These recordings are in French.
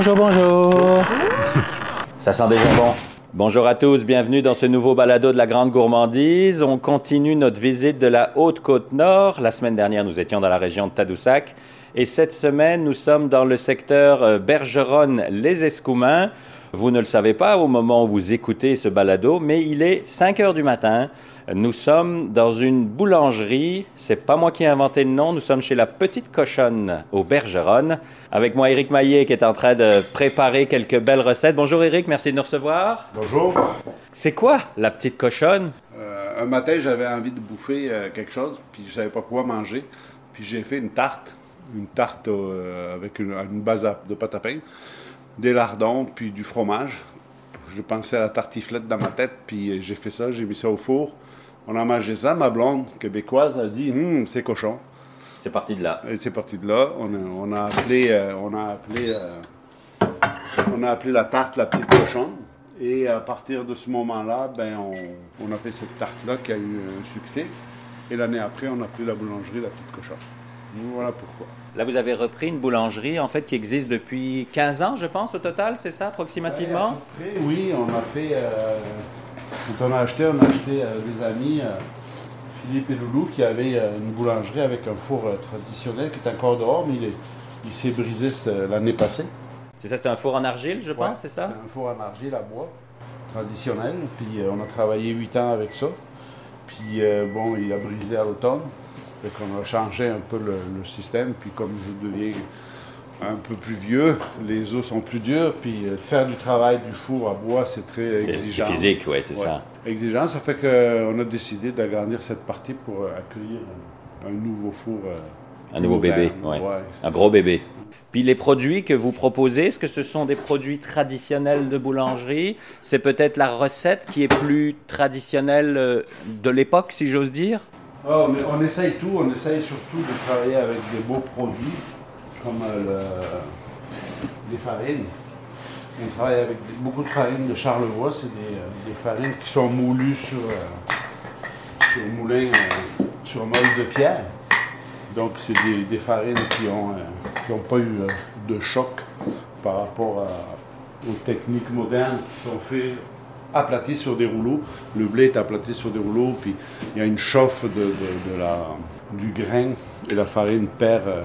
Bonjour, bonjour. Ça sent déjà bon. Bonjour à tous, bienvenue dans ce nouveau balado de la Grande Gourmandise. On continue notre visite de la Haute-Côte-Nord. La semaine dernière, nous étions dans la région de Tadoussac. Et cette semaine, nous sommes dans le secteur euh, Bergeronne-les Escoumins. Vous ne le savez pas au moment où vous écoutez ce balado, mais il est 5 heures du matin. Nous sommes dans une boulangerie. C'est pas moi qui ai inventé le nom. Nous sommes chez la Petite Cochonne au Bergeronne. Avec moi, Éric Maillet, qui est en train de préparer quelques belles recettes. Bonjour, Éric. Merci de nous recevoir. Bonjour. C'est quoi la Petite Cochonne? Euh, un matin, j'avais envie de bouffer euh, quelque chose, puis je savais pas quoi manger. Puis j'ai fait une tarte, une tarte euh, avec une, une base de pâte à pain, des lardons, puis du fromage. Je pensais à la tartiflette dans ma tête, puis euh, j'ai fait ça, j'ai mis ça au four. On a mangé ça, ma blonde québécoise a dit Hum, c'est cochon. C'est parti de là. Et c'est parti de là. On a, on a appelé, euh, on a appelé, euh, on a appelé la tarte la petite cochonne. Et à partir de ce moment-là, ben on, on a fait cette tarte-là qui a eu un succès. Et l'année après, on a appelé la boulangerie la petite cochonne. Voilà pourquoi. Là, vous avez repris une boulangerie, en fait, qui existe depuis 15 ans, je pense, au total, c'est ça, approximativement? Oui, on a fait. euh, quand on a acheté, on a acheté euh, des amis, euh, Philippe et Loulou, qui avaient une boulangerie avec un four traditionnel qui est encore dehors, mais il est- il s'est brisé l'année passée. C'est ça, c'est un four en argile, je pense, Ouais, c'est ça? C'est un four en argile à bois traditionnel. Puis on a travaillé huit ans avec ça. Puis bon, il a brisé à l'automne. Fait qu'on a changé un peu le, le système. Puis comme je deviens un peu plus vieux, les os sont plus durs. Puis euh, faire du travail du four à bois, c'est très exigeant. c'est physique, oui, c'est Ouais, ça. Exigeant, ça fait qu'on a décidé d'agrandir cette partie pour euh, accueillir un, nouveau four. euh, Un nouveau moderne. bébé, ouais. Ouais, Un gros bébé. Puis les produits que vous proposez, est-ce que ce sont des produits traditionnels de boulangerie? C'est peut-être la recette qui est plus traditionnelle de l'époque, si j'ose dire? Mais on essaye tout, on essaye surtout de travailler avec des beaux produits, comme euh, le- les farines. On travaille avec beaucoup de farines de Charlevoix, c'est des, euh, farines qui sont moulues sur, euh, sur moulin, sur de pierre. Donc c'est des, farines qui n'ont pas eu de choc par rapport aux techniques modernes qui sont faites aplaties sur des rouleaux. Le blé est aplati sur des rouleaux, puis il y a une chauffe de, de- de la, du grain et la farine perd euh,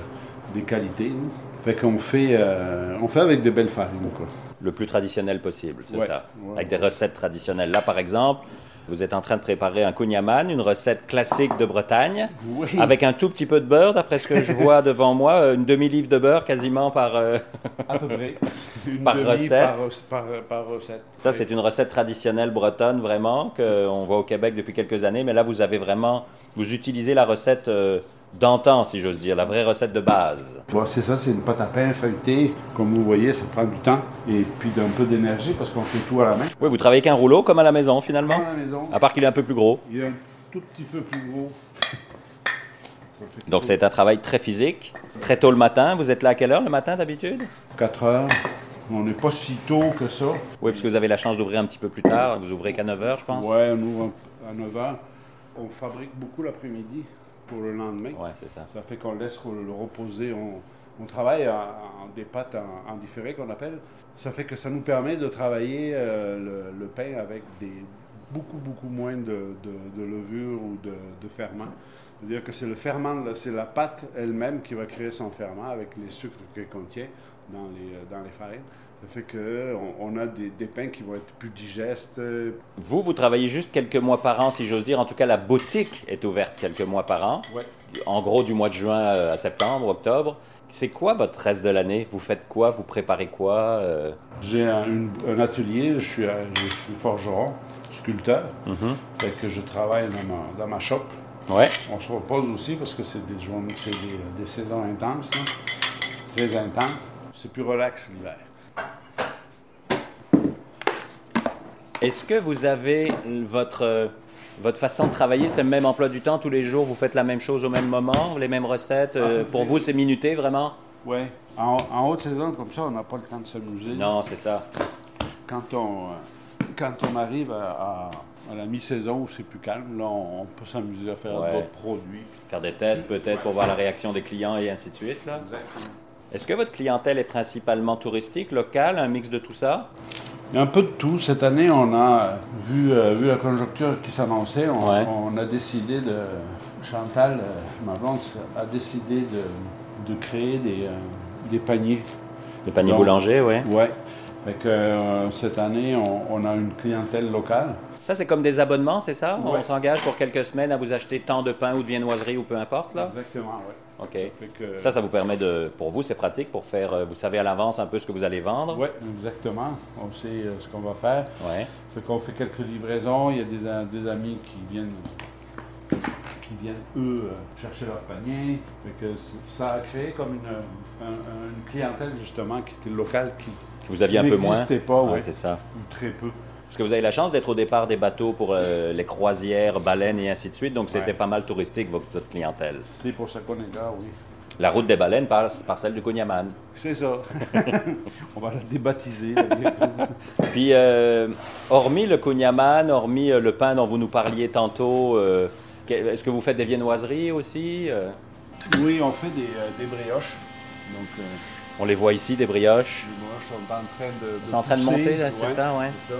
des qualités. nous. Fait qu'on fait, euh, on fait avec de belles farines. Quoi. Le plus traditionnel possible, c'est Ouais, ça. ouais, Avec des recettes traditionnelles. Là, par exemple, vous êtes en train de préparer un kouign-amann, une recette classique de Bretagne, Oui. avec un tout petit peu de beurre, d'après ce que je vois devant moi, euh, une demi-livre de beurre quasiment par... euh, À peu près. Une Par recette. Par, par- par recette. Ça, Oui. c'est une recette traditionnelle bretonne, vraiment, qu'on voit au Québec depuis quelques années. Mais là, vous avez vraiment... Vous utilisez la recette euh, d'antan, si j'ose dire, la vraie recette de base. Bon, c'est ça, c'est une pâte à pain feuilletée. Comme vous voyez, ça prend du temps et puis d'un peu d'énergie parce qu'on fait tout à la main. Oui, vous travaillez qu'un rouleau, comme à la maison, finalement? À la maison, À part qu'il est un peu plus gros. il est un tout petit peu plus gros. Donc, c'est un travail très physique. Très tôt le matin. Vous êtes là à quelle heure le matin, d'habitude? 4 heures. On n'est pas si tôt que ça. Oui, parce que vous avez la chance d'ouvrir un petit peu plus tard. Vous ouvrez qu'à 9 heures, je pense. Ouais, on ouvre à 9 heures. On fabrique beaucoup l'après-midi pour le lendemain. Ouais, c'est ça. Ça fait qu'on laisse le reposer. On, on travaille en, en des pâtes en, en différé qu'on appelle. Ça fait que ça nous permet de travailler euh, le, le pain avec des, beaucoup, beaucoup moins de, de, de levure ou de, de ferment. C'est-à-dire que c'est le ferment, c'est la pâte elle-même qui va créer son ferment avec les sucres qu'elle contient dans les, dans les farines. Ça fait qu'on on a des, des pains qui vont être plus digestes. euh, Vous, vous travaillez juste quelques mois par an, si j'ose dire. En tout cas, la boutique est ouverte quelques mois par an. Ouais. En gros, du mois de juin euh, à septembre, octobre. C'est quoi votre reste de l'année? Vous faites quoi? Vous préparez quoi euh, J'ai un, atelier, je suis, un- je suis forgeron, sculpteur. Fait que je travaille dans ma, dans ma shop. Ouais. On se repose aussi parce que c'est des journées, des, des saisons intenses, très intenses. C'est plus relax l'hiver. Est-ce que vous avez votre, votre façon de travailler, c'est le même emploi du temps tous les jours Vous faites la même chose au même moment Les mêmes recettes euh, Pour vous, c'est minuté vraiment? Ouais. En, en haute saison comme ça, on n'a pas le temps de s'amuser. Non, c'est ça. Quand on, euh, quand on arrive à, à- à la mi-saison où c'est plus calme, là, on, peut s'amuser à faire Ouais. d'autres produits. Faire des tests peut-être pour voir la réaction des clients et ainsi de suite. Là. Exactement. Est-ce que votre clientèle est principalement touristique, locale, un mix de tout ça? Il y a un peu de tout. Cette année, on a vu, euh, vu la conjoncture qui s'annonçait, on, Ouais. on a décidé de. Chantal, euh, ma blonde, a décidé de, de créer des, euh, des paniers. Des paniers Donc- boulangers, oui. Ouais. Fait que euh, cette année, on, on a une clientèle locale. Ça, c'est comme des abonnements, c'est ça? On Ouais. s'engage pour quelques semaines à vous acheter tant de pain ou de viennoiserie ou peu importe, là? Exactement, oui. OK. Que, Ça, ça vous permet de... Pour vous, c'est pratique pour faire... euh, Vous savez à l'avance un peu ce que vous allez vendre? Oui, exactement. On sait euh, ce qu'on va faire. Ouais. Fait qu'on fait quelques livraisons. Il y a des, amis qui viennent, qui viennent eux, euh, chercher leur panier. Fait que ça a créé comme une, un- un- une clientèle, justement, qui était locale, qui, Que vous aviez un peu moins? n'existait pas, Ouais, ouais. c'est ça. ou très peu. Parce que vous avez la chance d'être au départ des bateaux pour euh, les croisières, baleines et ainsi de suite, donc c'était Ouais. pas mal touristique, votre, clientèle. C'est pour ça qu'on est là, oui. La route des baleines passe par celle du Cognaman. C'est ça. On va la débaptiser. Puis, euh, hormis le Cognaman, hormis euh, le pain dont vous nous parliez tantôt, euh, est-ce que vous faites des viennoiseries aussi? Oui, on fait des, des brioches. Donc, euh, on les voit ici, des brioches. les brioches sont en train de. Sont en train de monter, c'est ça, ouais. C'est ça.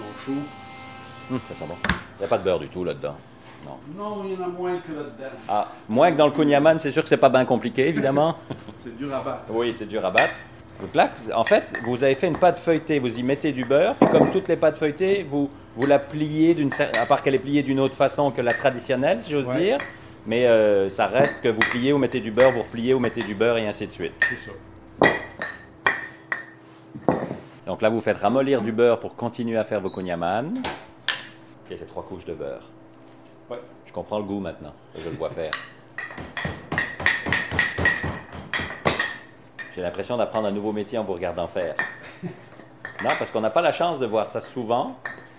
Sont chauds. Hum, ça sent bon. Il n'y a pas de beurre du tout là-dedans. Non. Non, il y en a moins que là-dedans. Ah, moins que dans le Cognaman, c'est sûr que c'est pas bien compliqué, évidemment. C'est dur à battre. Oui, c'est dur à battre. Donc là, en fait, vous avez fait une pâte feuilletée, vous y mettez du beurre, puis comme toutes les pâtes feuilletées, vous, vous la pliez d'une à part qu'elle est pliée d'une autre façon que la traditionnelle, si j'ose Ouais. dire. Mais euh, ça reste que vous pliez, vous mettez du beurre, vous repliez, vous mettez du beurre et ainsi de suite. C'est ça. Donc là, vous faites ramollir du beurre pour continuer à faire vos cognaman. Ok, c'est trois couches de beurre. Ouais. Je comprends le goût maintenant, je le vois faire. J'ai l'impression d'apprendre un nouveau métier en vous regardant faire. Non, parce qu'on n'a pas la chance de voir ça souvent,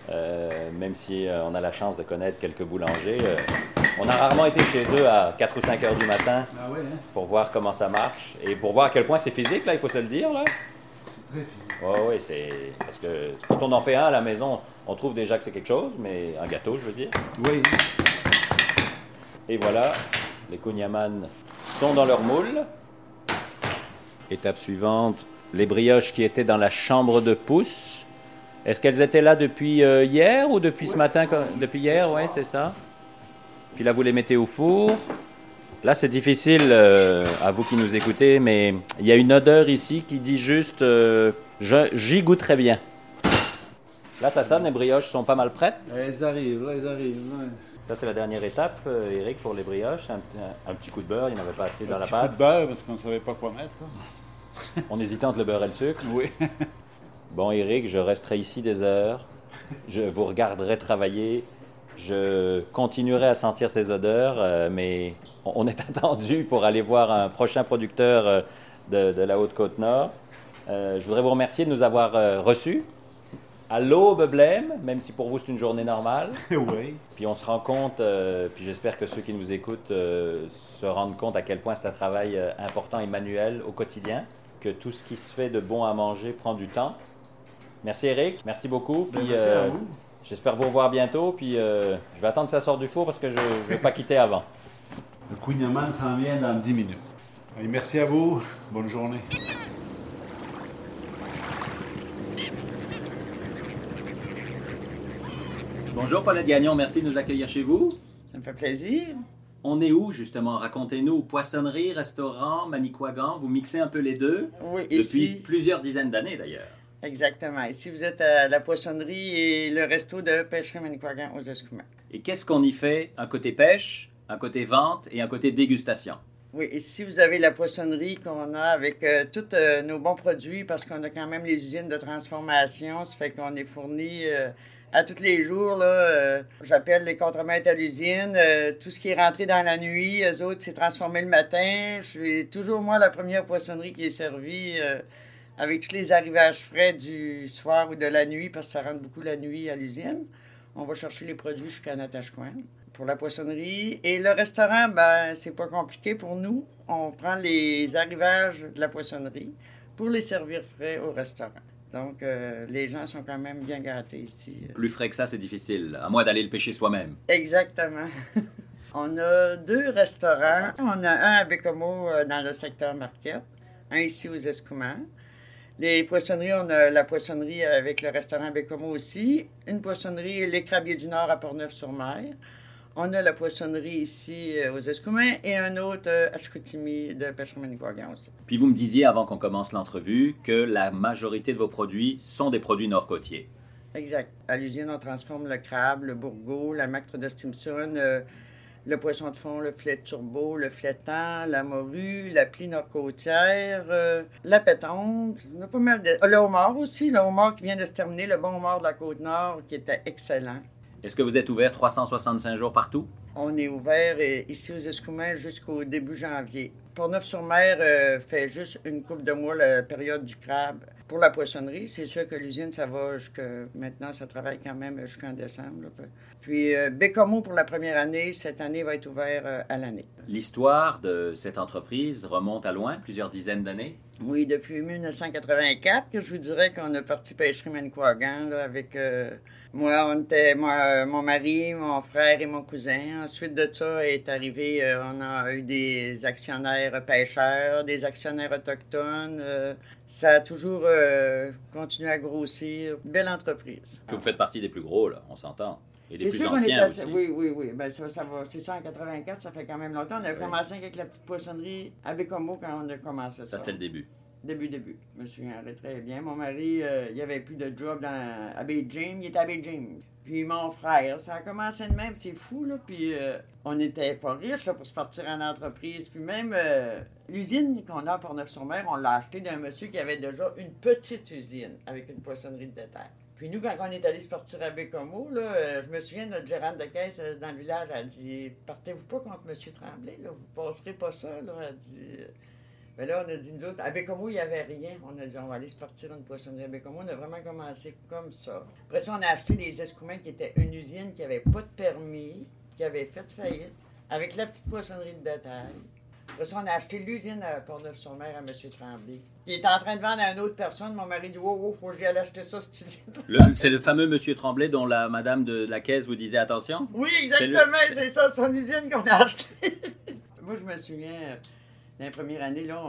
euh, même si euh, on a la chance de connaître quelques boulangers. euh, on a rarement été chez eux à 4 ou 5 heures du matin Ah ouais, hein? pour voir comment ça marche et pour voir à quel point c'est physique, là, il faut se le dire. Là. Très. Oui, oui, c'est. Parce que quand on en fait un à la maison, on trouve déjà que c'est quelque chose, mais un gâteau, je veux dire. Oui. Et voilà, les Kunyaman sont dans leur moule. Étape suivante, les brioches qui étaient dans la chambre de pouce. Est-ce qu'elles étaient là depuis euh, hier ou depuis ce matin Depuis hier, oui, c'est ça. Puis là, vous les mettez au four. Là, c'est difficile euh, à vous qui nous écoutez, mais il y a une odeur ici qui dit juste euh, j'y goûterais bien. Là, ça sonne, les brioches sont pas mal prêtes. Elles arrivent, là, elles arrivent. ouais. Ça, c'est la dernière étape, euh, Eric, pour les brioches. Un, petit- un petit coup de beurre, il n'y en avait pas assez dans la Petit coup pâte. de beurre parce qu'on ne savait pas quoi mettre. là. On hésitait entre le beurre et le sucre. Oui. Bon, Eric, je resterai ici des heures. Je vous regarderai travailler. Je continuerai à sentir ces odeurs, euh, mais on est attendu pour aller voir un prochain producteur euh, de, de la Haute-Côte-Nord. Euh, je voudrais vous remercier de nous avoir euh, reçus à l'aube blême, même si pour vous c'est une journée normale. oui. Puis on se rend compte, euh, puis j'espère que ceux qui nous écoutent euh, se rendent compte à quel point c'est un travail important et manuel au quotidien, que tout ce qui se fait de bon à manger prend du temps. Merci Eric, merci beaucoup. Ben, Puis merci à vous. j'espère vous revoir bientôt. Puis je vais attendre que ça sorte du four parce que je ne vais pas quitter avant. Le Queen s'en vient dans 10 minutes. Allez, merci à vous. Bonne journée. Bonjour Paulette Gagnon, merci de nous accueillir chez vous. Ça me fait plaisir. On est où justement? Racontez-nous. Poissonnerie, restaurant, Manicouagan, vous mixez un peu les deux? Oui, depuis ici, plusieurs dizaines d'années d'ailleurs. exactement. Ici, vous êtes à la poissonnerie et le resto de pêcherie Manicouagan aux Escoumins. Et qu'est-ce qu'on y fait Un côté pêche, un côté vente et un côté dégustation. Oui, ici, vous avez la poissonnerie qu'on a avec euh, tous euh, nos bons produits parce qu'on a quand même les usines de transformation. Ça fait qu'on est fourni euh, à tous les jours. J'appelle les contremaîtres à l'usine. tout ce qui est rentré dans la nuit, eux autres, c'est transformé le matin. Je suis toujours, moi, la première poissonnerie qui est servie avec tous les arrivages frais du soir ou de la nuit parce que ça rentre beaucoup la nuit à l'usine. On va chercher les produits jusqu'à Natashquan pour la poissonnerie. Et le restaurant, ben, c'est pas compliqué pour nous. On prend les arrivages de la poissonnerie pour les servir frais au restaurant. Donc, euh, les gens sont quand même bien gâtés ici. Plus frais que ça, c'est difficile, à moins d'aller le pêcher soi-même. Exactement. On a deux restaurants. On a un à Bécomo euh, dans le secteur Marquette. un ici aux Escoumins. Les poissonneries, on a la poissonnerie avec le restaurant Bécomo aussi, une poissonnerie Les Crabiers du Nord à Portneuf-sur-Mer. On a la poissonnerie ici euh, aux Escoumins et un autre euh, à Chicoutimi de pêcherie Manicouagan aussi. Puis vous me disiez avant qu'on commence l'entrevue que la majorité de vos produits sont des produits nord-côtiers. Exact. À l'usine, on transforme le crabe, le bourgeot, la macre de Stimson, euh, le poisson de fond, le filet turbo, le flétan, la morue, la plie nord-côtière, la pétanque. On a pas mal de... Le homard aussi, le homard qui vient de se terminer, le bon homard de la Côte-Nord qui était excellent. Est-ce que vous êtes ouvert 365 jours partout? On est ouvert euh, ici aux Escoumins jusqu'au début janvier. Port-Neuf-sur-Mer euh, fait juste une coupe de mois la période du crabe. Pour la poissonnerie, c'est sûr que l'usine, ça va jusque maintenant, ça travaille quand même jusqu'en décembre. là. Puis euh, pour la première année, cette année va être ouvert à l'année. L'histoire de cette entreprise remonte à loin, plusieurs dizaines d'années? Oui, depuis 1984, que je vous dirais qu'on a parti pêcherie Manicouagan là, avec moi, on était moi, euh, mon mari, mon frère et mon cousin. Ensuite de ça est arrivé, euh, on a eu des actionnaires pêcheurs, des actionnaires autochtones. euh, ça a toujours euh, continué à grossir. Belle entreprise. Que vous faites partie des plus gros, là, on s'entend. Et des C'est plus sûr qu'on est anciens assez- aussi. Oui, oui, oui. Ben, ça, ça va. C'est ça en 84, ça fait quand même longtemps. On a Oui. commencé avec la petite poissonnerie à Bécomo quand on a commencé ça. Ça, c'était le début. Début, début. Je me souviens très bien. Mon mari, euh, il n'y avait plus de job dans, à James. Il était à James. Puis mon frère, ça a commencé de même. C'est fou, là. Puis euh, on n'était pas riches, pour se partir en entreprise. Puis même euh, l'usine qu'on a pour Neuf-sur-Mer, on l'a acheté d'un monsieur qui avait déjà une petite usine avec une poissonnerie de détail. Puis nous, quand on est allé se partir à Bécomo, là, je me souviens, notre gérante de caisse dans le village a dit Partez-vous pas contre M. Tremblay, là, vous passerez pas ça. Là. Elle dit mais là, on a dit, nous autres, à Bécomo, il n'y avait rien. On a dit, on va aller se partir une poissonnerie à Bécomo. On a vraiment commencé comme ça. Après ça, on a acheté les Escoumins, qui était une usine qui n'avait pas de permis, qui avait fait faillite, avec la petite poissonnerie de détail. Après ça, on a acheté l'usine à Portneuf-sur-Mer à M. Tremblay. Il était en train de vendre à une autre personne. Mon mari dit, wow, wow, faut que j'y aille acheter ça, cette usine. C'est le fameux Monsieur Tremblay dont la madame de la caisse vous disait attention? Oui, C'est le- exactement, c'est ça, son usine qu'on a achetée. Moi, je me souviens, dans les premières années, là,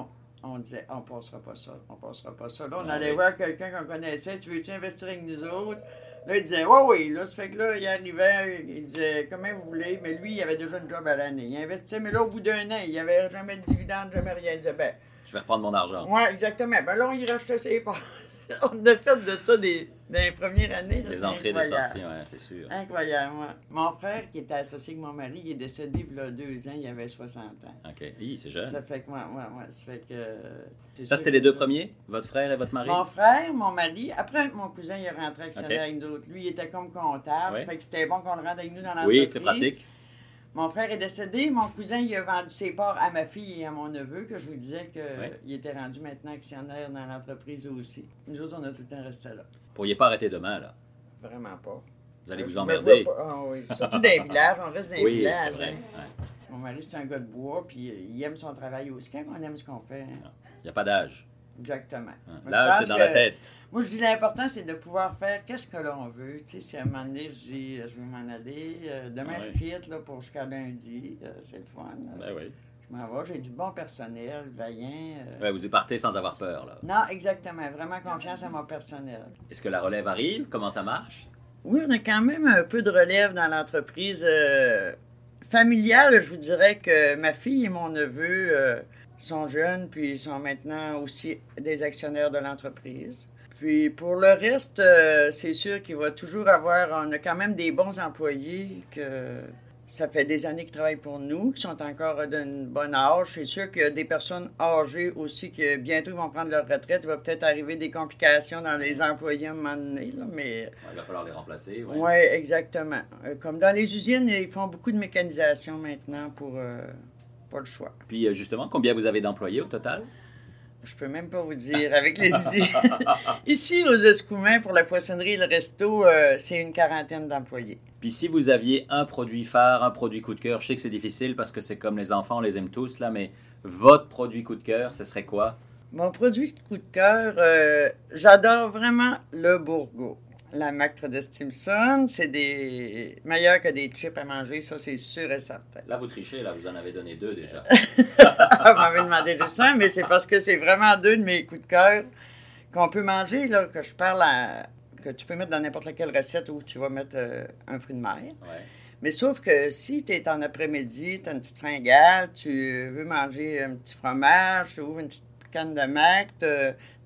on, on disait, on passera pas ça, on passera pas ça. Là, on Ah allait oui. voir quelqu'un qu'on connaissait, tu veux-tu investir avec nous autres? Là, il disait, oui, oui. Là, ça fait que là, il arrivait, il disait, comment vous voulez? Mais lui, il avait déjà une job à l'année. Il investissait, mais là, au bout d'un an, il n'y avait jamais de dividende, jamais rien. Il disait, ben, Je vais reprendre mon argent. ouais, exactement. Ben là, y rachetait ses parts. on a fait de ça des, dans les premières années. Les entrées et incroyable. sorties, ouais, c'est sûr. Incroyable, ouais. Mon frère, qui était associé avec mon mari, il est décédé il y a deux ans, il avait 60 ans. OK. Hi, c'est jeune. Ça fait que, ouais, ouais, ouais, ça fait que... c'est Ça, sûr c'était les deux premiers? Votre frère et votre mari? Mon frère, mon mari, après mon cousin, il est rentré actionnaire Ok. avec d'autres. Lui, il était comme comptable, Ouais. ça fait que c'était bon qu'on le rende avec nous dans l'entreprise. oui, c'est pratique. Mon frère est décédé, mon cousin, il a vendu ses parts à ma fille et à mon neveu, que je vous disais qu'il était rendu maintenant actionnaire dans l'entreprise aussi. Nous autres, on a tout le temps resté là. Vous pourriez pas arrêter demain, là? Vraiment pas. Vous allez Je vous me emmerder. ah oui. Surtout dans les villages, on reste dans les Oui, villages. c'est vrai. hein. Ouais. Mon mari, c'est un gars de bois, puis euh, il aime son travail aussi. Quand on aime ce qu'on fait, hein? Il n'y a pas d'âge. Exactement. hein. L'âge, pense c'est dans que- la tête. Moi, je dis l'important, c'est de pouvoir faire qu'est-ce que l'on veut. Tu sais, si à un moment donné, je dis, euh, je veux m'en aller, euh, demain, Ah je quitte là, pour jusqu'à lundi, euh, c'est le fun. Ben oui. Je m'en vais, j'ai du bon personnel, vaillant. euh. Ouais, vous y partez sans avoir peur, là. Non, exactement. Vraiment confiance à mon personnel. Est-ce que la relève arrive? Comment ça marche? Oui, on a quand même un peu de relève dans l'entreprise familiale. Je vous dirais que ma fille et mon neveu sont jeunes, puis ils sont maintenant aussi des actionnaires de l'entreprise. Puis pour le reste, euh, c'est sûr qu'il va toujours avoir, on a quand même des bons employés que ça fait des années qu'ils travaillent pour nous, qui sont encore d'un bon âge. C'est sûr qu'il y a des personnes âgées aussi qui bientôt ils vont prendre leur retraite. Il va peut-être arriver des complications dans les employés à un moment donné, là, mais Ouais, il va falloir les remplacer. ouais. oui, exactement. Euh, Comme dans les usines, ils font beaucoup de mécanisation maintenant pour euh, pas le choix. Puis euh, justement, combien vous avez d'employés au total? Je peux même pas vous dire avec les. Ici, aux Escoumins, pour la poissonnerie et le resto, euh, c'est une quarantaine d'employés. Puis si vous aviez un produit phare, un produit coup de cœur, je sais que c'est difficile parce que c'est comme les enfants, on les aime tous là, mais votre produit coup de cœur, ce serait quoi? Mon produit coup de cœur, euh, j'adore vraiment le bourgot. La macre de Stimson, c'est des meilleur que des chips à manger, ça c'est sûr et certain. Là, vous trichez, là, vous en avez donné deux déjà. vous m'avez demandé de ça, mais c'est parce que c'est vraiment deux de mes coups de cœur qu'on peut manger, là, que je parle à, que tu peux mettre dans n'importe quelle recette où tu vas mettre euh, un fruit de mer. Ouais. Mais sauf que si tu es en après-midi, tu as une petite fringale, tu veux manger un petit fromage, tu ouvres une petite canne de mac,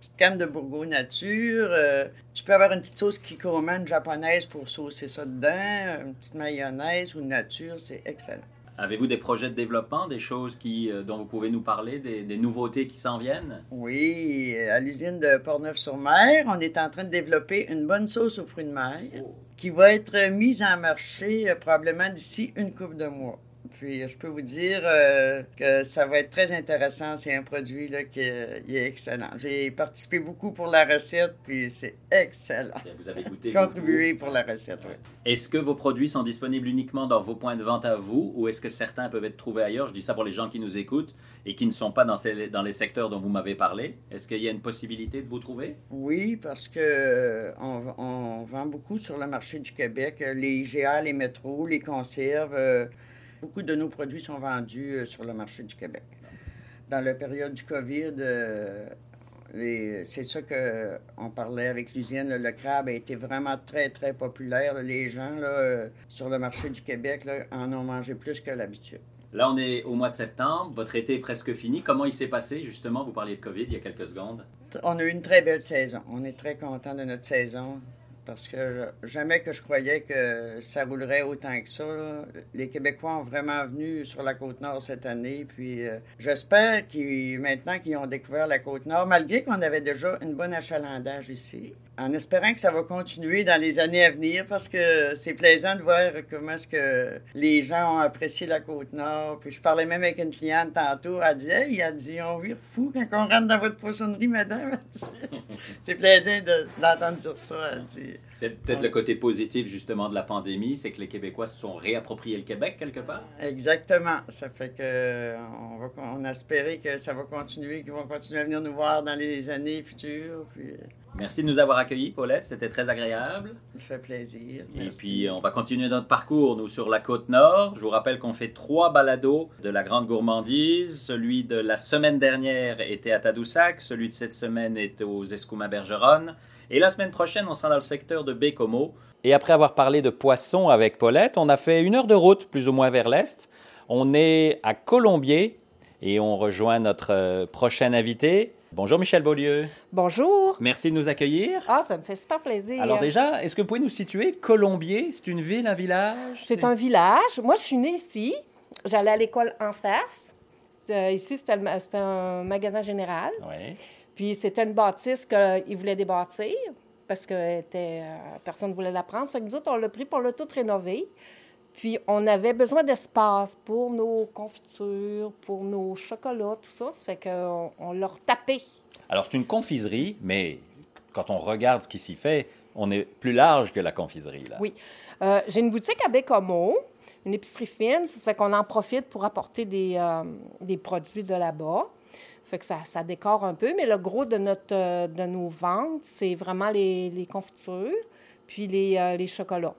petite canne de bourgogne nature, euh, tu peux avoir une petite sauce kikoman japonaise pour saucer ça dedans, une petite mayonnaise ou nature, c'est excellent. Avez-vous des projets de développement, des choses qui, euh, dont vous pouvez nous parler, des, des nouveautés qui s'en viennent? Oui, à l'usine de Portneuf-sur-Mer, on est en train de développer une bonne sauce aux fruits de mer Oh. qui va être mise en marché euh, probablement d'ici une couple de mois. Puis je peux vous dire euh, que ça va être très intéressant. C'est un produit là, qui euh, il est excellent. J'ai participé beaucoup pour la recette, puis c'est excellent. Vous avez goûté Contribué beaucoup. pour la recette, oui. Est-ce que vos produits sont disponibles uniquement dans vos points de vente à vous ou est-ce que certains peuvent être trouvés ailleurs? Je dis ça pour les gens qui nous écoutent et qui ne sont pas dans, ces- dans les secteurs dont vous m'avez parlé. Est-ce qu'il y a une possibilité de vous trouver? Oui, parce que euh, on, on vend beaucoup sur le marché du Québec. Les IGA, les métros, les conserves. euh, beaucoup de nos produits sont vendus euh, sur le marché du Québec. Dans la période du COVID, euh, c'est ça qu'on parlait avec l'usine. Le crabe a été vraiment très, très populaire. Les gens là, euh, sur le marché du Québec là, en ont mangé plus que l'habitude. Là, on est au mois de septembre. Votre été est presque fini. Comment il s'est passé, justement? Vous parliez de COVID il y a quelques secondes. On a eu une très belle saison. On est très content de notre saison parce que jamais que je croyais que ça roulerait autant que ça. Les Québécois ont vraiment venu sur la côte nord cette année. Puis euh, j'espère qu'ils maintenant qu'ils ont découvert la côte nord, malgré qu'on avait déjà une bonne achalandage ici, en espérant que ça va continuer dans les années à venir parce que c'est plaisant de voir comment est-ce que les gens ont apprécié la côte nord. Puis je parlais même avec une cliente tantôt, elle dit dit on vire fou quand on rentre dans votre poissonnerie, madame. C'est plaisant de- d'entendre dire ça. Elle dit. C'est peut-être le côté positif, justement, de la pandémie, c'est que les Québécois se sont réappropriés le Québec, quelque part? Exactement. Ça fait que on va on a espéré que ça va continuer, qu'ils vont continuer à venir nous voir dans les années futures. Puis euh, Merci de nous avoir accueillis, Paulette. C'était très agréable. ça fait plaisir. Et puis, on va continuer notre parcours, nous, sur la côte nord. Je vous rappelle qu'on fait trois balados de la grande gourmandise. Celui de la semaine dernière était à Tadoussac. Celui de cette semaine est aux Escoumins-Bergeronne. Et la semaine prochaine, on sera dans le secteur de Bécomo. Et après avoir parlé de poissons avec Paulette, on a fait une heure de route, plus ou moins vers l'est. On est à Colombier et on rejoint notre euh, prochain invité. Bonjour Michel Beaulieu. Bonjour. Merci de nous accueillir. Ah, ça me fait super plaisir. Alors déjà, est-ce que vous pouvez nous situer Colombier? C'est une ville, un village? C'est un village. Moi, je suis née ici. J'allais à l'école en face. Euh, ici, c'était un magasin général. Oui. Puis c'était une bâtisse qu'ils voulaient débâtir parce que était, euh, personne ne voulait la prendre. Ça fait que nous autres, on l'a pris pour le tout rénover. Puis on avait besoin d'espace pour nos confitures, pour nos chocolats, tout ça. Ça fait qu'on on l'a retapé. Alors c'est une confiserie, mais quand on regarde ce qui s'y fait, on est plus large que la confiserie. Là. Oui. Euh, J'ai une boutique à Bécomo, une épicerie fine. Ça fait qu'on en profite pour apporter des, euh, des produits de là-bas. Fait que ça, ça décore un peu, mais le gros de, notre, euh, de nos ventes, c'est vraiment les, les confitures puis les, euh, les chocolats.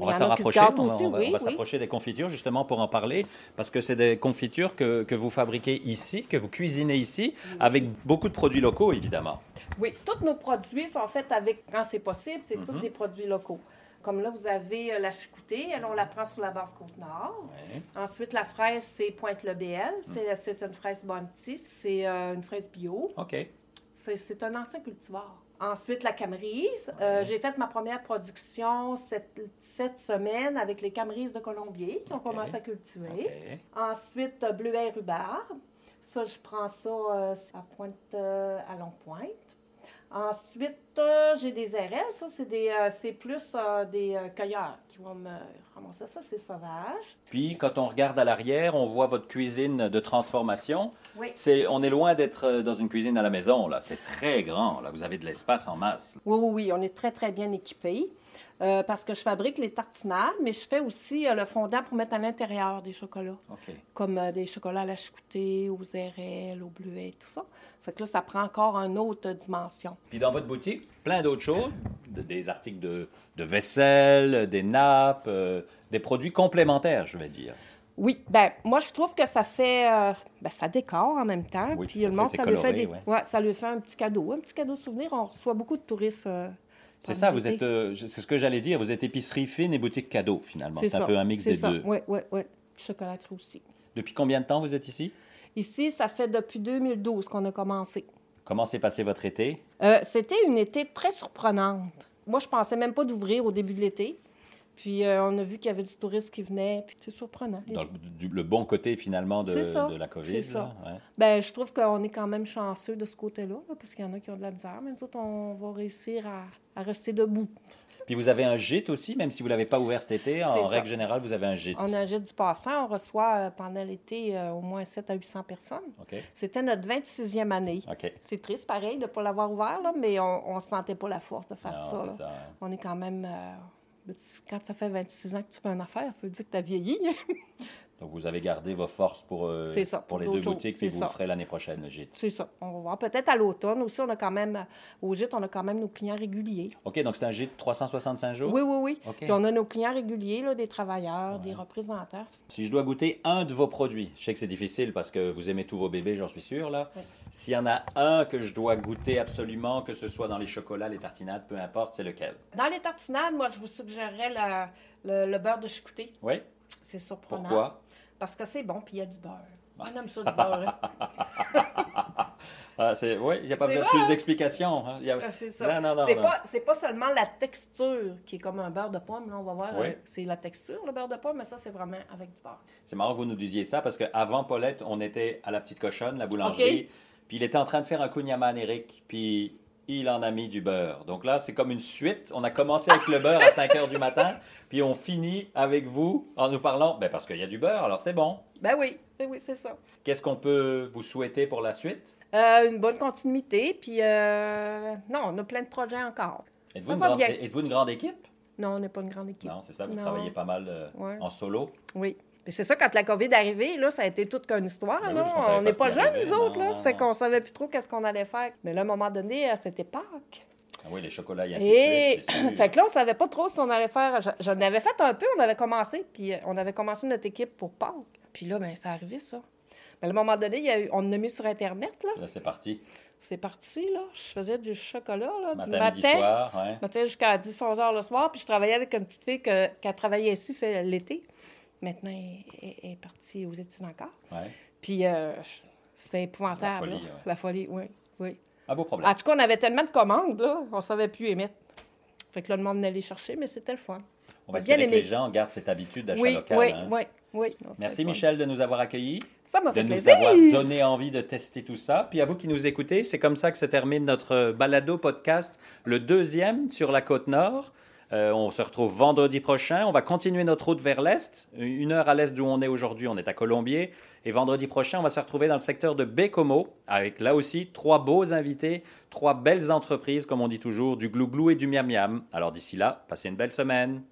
On va s'en rapprocher, on va, on oui, oui. des confitures justement pour en parler, parce que c'est des confitures que, que vous fabriquez ici, que vous cuisinez ici, avec beaucoup de produits locaux évidemment. Oui, tous nos produits sont faits avec, quand c'est possible, c'est Mhm. tous des produits locaux. Comme là, vous avez euh, la chicoutée, elle, on la prend sur la base Côte-Nord. Ouais. Ensuite, la fraise, c'est Pointe-le-BL. C'est c'est une fraise Bounty, c'est euh, une fraise bio. OK. C'est un ancien cultivar. Ensuite, la camerise. Euh, J'ai fait ma première production cette, cette semaine avec les camerises de Colombier qui ont commencé à cultiver. Ensuite, bleuet et rhubarbe. Ça, je prends ça euh, à pointe, à long pointe. Ensuite, euh, j'ai des RL. Ça, c'est des, euh, c'est plus euh, des euh, cueilleurs qui vont me ramasser ça. C'est sauvage. Puis quand on regarde à l'arrière, on voit votre cuisine de transformation. Oui. C'est, on est loin d'être dans une cuisine à la maison, là. C'est très grand, là. Vous avez de l'espace en masse. Oui, oui, oui. On est très, très bien équipés. Euh, parce que je fabrique les tartinades, mais je fais aussi euh, le fondant pour mettre à l'intérieur des chocolats. Comme euh, des chocolats à la chicoutée, aux RL, aux bleuets, tout ça. Fait que là, ça prend encore une autre dimension. Puis dans votre boutique, plein d'autres choses, de- des articles de, de vaisselle, des nappes, des produits complémentaires, je vais dire. Oui, ben moi je trouve que ça fait euh, ben, ça décore en même temps. Oui, puis le monde, ça lui fait des, ouais. ouais, ça lui fait un petit cadeau, un petit cadeau souvenir. On reçoit beaucoup de touristes. euh, C'est ça, vous êtes, euh, c'est ce que j'allais dire, vous êtes épicerie fine et boutique cadeau finalement. C'est un peu un mix des ça. deux. Oui, oui, oui. Chocolaterie aussi. Depuis combien de temps vous êtes ici? Ici, ça fait depuis 2012 qu'on a commencé. Comment s'est passé votre été? Euh, C'était une été très surprenante. Moi, je pensais même pas d'ouvrir au début de l'été. Puis euh, on a vu qu'il y avait du tourisme qui venait. Puis c'est surprenant. Dans le, du- le bon côté finalement de, C'est ça, de la COVID. c'est ça. là, ouais. Ben, je trouve qu'on est quand même chanceux de ce côté-là, là, parce qu'il y en a qui ont de la misère. Mais nous autres, on va réussir à, à rester debout. Puis vous avez un gîte aussi, même si vous ne l'avez pas ouvert cet été. En ça. règle générale, vous avez un gîte. On a un gîte du passant. On reçoit euh, pendant l'été euh, au moins 7 à 800 personnes. C'était notre 26e année. C'est triste, pareil, de ne pas l'avoir ouvert, là, mais on ne sentait pas la force de faire Non, ça. On est quand même. euh, quand ça fait 26 ans que tu fais une affaire, il faut dire que tu as vieilli. Donc vous avez gardé vos forces pour, euh, ça, pour les deux boutiques, puis vous ça. le ferez l'année prochaine, le gîte. C'est ça. On va voir. Peut-être à l'automne aussi, on a quand même. Au gîte, on a quand même nos clients réguliers. OK, donc c'est un gîte 365 jours? Oui, oui, oui. OK. Puis on a nos clients réguliers, là, des travailleurs, des représentants. Si je dois goûter un de vos produits, je sais que c'est difficile parce que vous aimez tous vos bébés, j'en suis sûr, là. Ouais. S'il y en a un que je dois goûter absolument, que ce soit dans les chocolats, les tartinades, peu importe, c'est lequel? Dans les tartinades, moi, je vous suggérerais le, le beurre de chicouté. Oui? C'est surprenant. Pourquoi? Parce que c'est bon, puis il y a du beurre. On aime ça, du beurre. hein. Ah, c'est... Oui, il n'y a pas besoin de plus d'explications. hein. A- Ah, C'est ça. Non, non, non, c'est pas, c'est pas seulement la texture qui est comme un beurre de pomme. Là, on va voir. Oui. euh, c'est la texture, le beurre de pomme, mais ça, c'est vraiment avec du beurre. C'est marrant que vous nous disiez ça parce qu'avant Paulette, on était à la petite cochonne, la boulangerie, puis il était en train de faire un kouign-amann Eric, puis il en a mis du beurre. Donc là, c'est comme une suite. On a commencé avec le beurre à 5 heures du matin, puis on finit avec vous en nous parlant, ben parce qu'il y a du beurre, alors c'est bon. Ben oui, ben oui, c'est ça. Qu'est-ce qu'on peut vous souhaiter pour la suite? Euh, une bonne continuité, puis euh, non, on a plein de projets encore. Êtes-vous une, grande- êtes-vous une grande équipe? Non, on n'est pas une grande équipe. Non, c'est ça, vous Non. travaillez pas mal euh, Ouais. en solo? Oui. Puis c'est ça, quand la COVID est arrivée, là, ça a été toute qu'une histoire. Ben là. on n'est pas jeunes, nous autres. Là. Ça fait qu'on savait plus trop qu'est-ce qu'on allait faire. Mais là, à un moment donné, c'était Pâques. Ah oui, les chocolats et ainsi Et de suite, fait que là, on savait pas trop si on allait faire. je- J'en avais fait un peu, on avait commencé, puis euh, on avait commencé notre équipe pour Pâques. Puis là, ben, ça arrivé, ça. Mais à un moment donné, il y a eu- on a mis sur Internet, là. Là, c'est parti. C'est parti, là. Je faisais du chocolat, là, du Matin, midi, matin. soir. Ouais. matin jusqu'à 10-11 heures le soir. Puis je travaillais avec une petite fille qui a travaillé ici, c'est l'été. Maintenant, elle, est partie aux études encore. Ouais. Puis euh, c'était épouvantable. La folie, ouais. La folie, oui. oui. Un beau problème. En tout cas, on avait tellement de commandes, là, on savait plus émettre. Fait que là, le monde venait les chercher, mais c'était le fun. On va bien espérer que aimé. les gens gardent cette habitude d'achat Oui, local. oui, hein. oui, oui. Non, Merci fun. Michel de nous avoir accueillis, Ça m'a de fait nous plaisir. avoir donné envie de tester tout ça. Puis à vous qui nous écoutez, c'est comme ça que se termine notre balado podcast, le deuxième sur la côte nord. Euh, on se retrouve vendredi prochain. On va continuer notre route vers l'est. Une heure à l'est d'où on est aujourd'hui, on est à Colombier. Et vendredi prochain, on va se retrouver dans le secteur de Bécomo, avec là aussi trois beaux invités, trois belles entreprises, comme on dit toujours, du glouglou et du miam miam. Alors d'ici là, passez une belle semaine.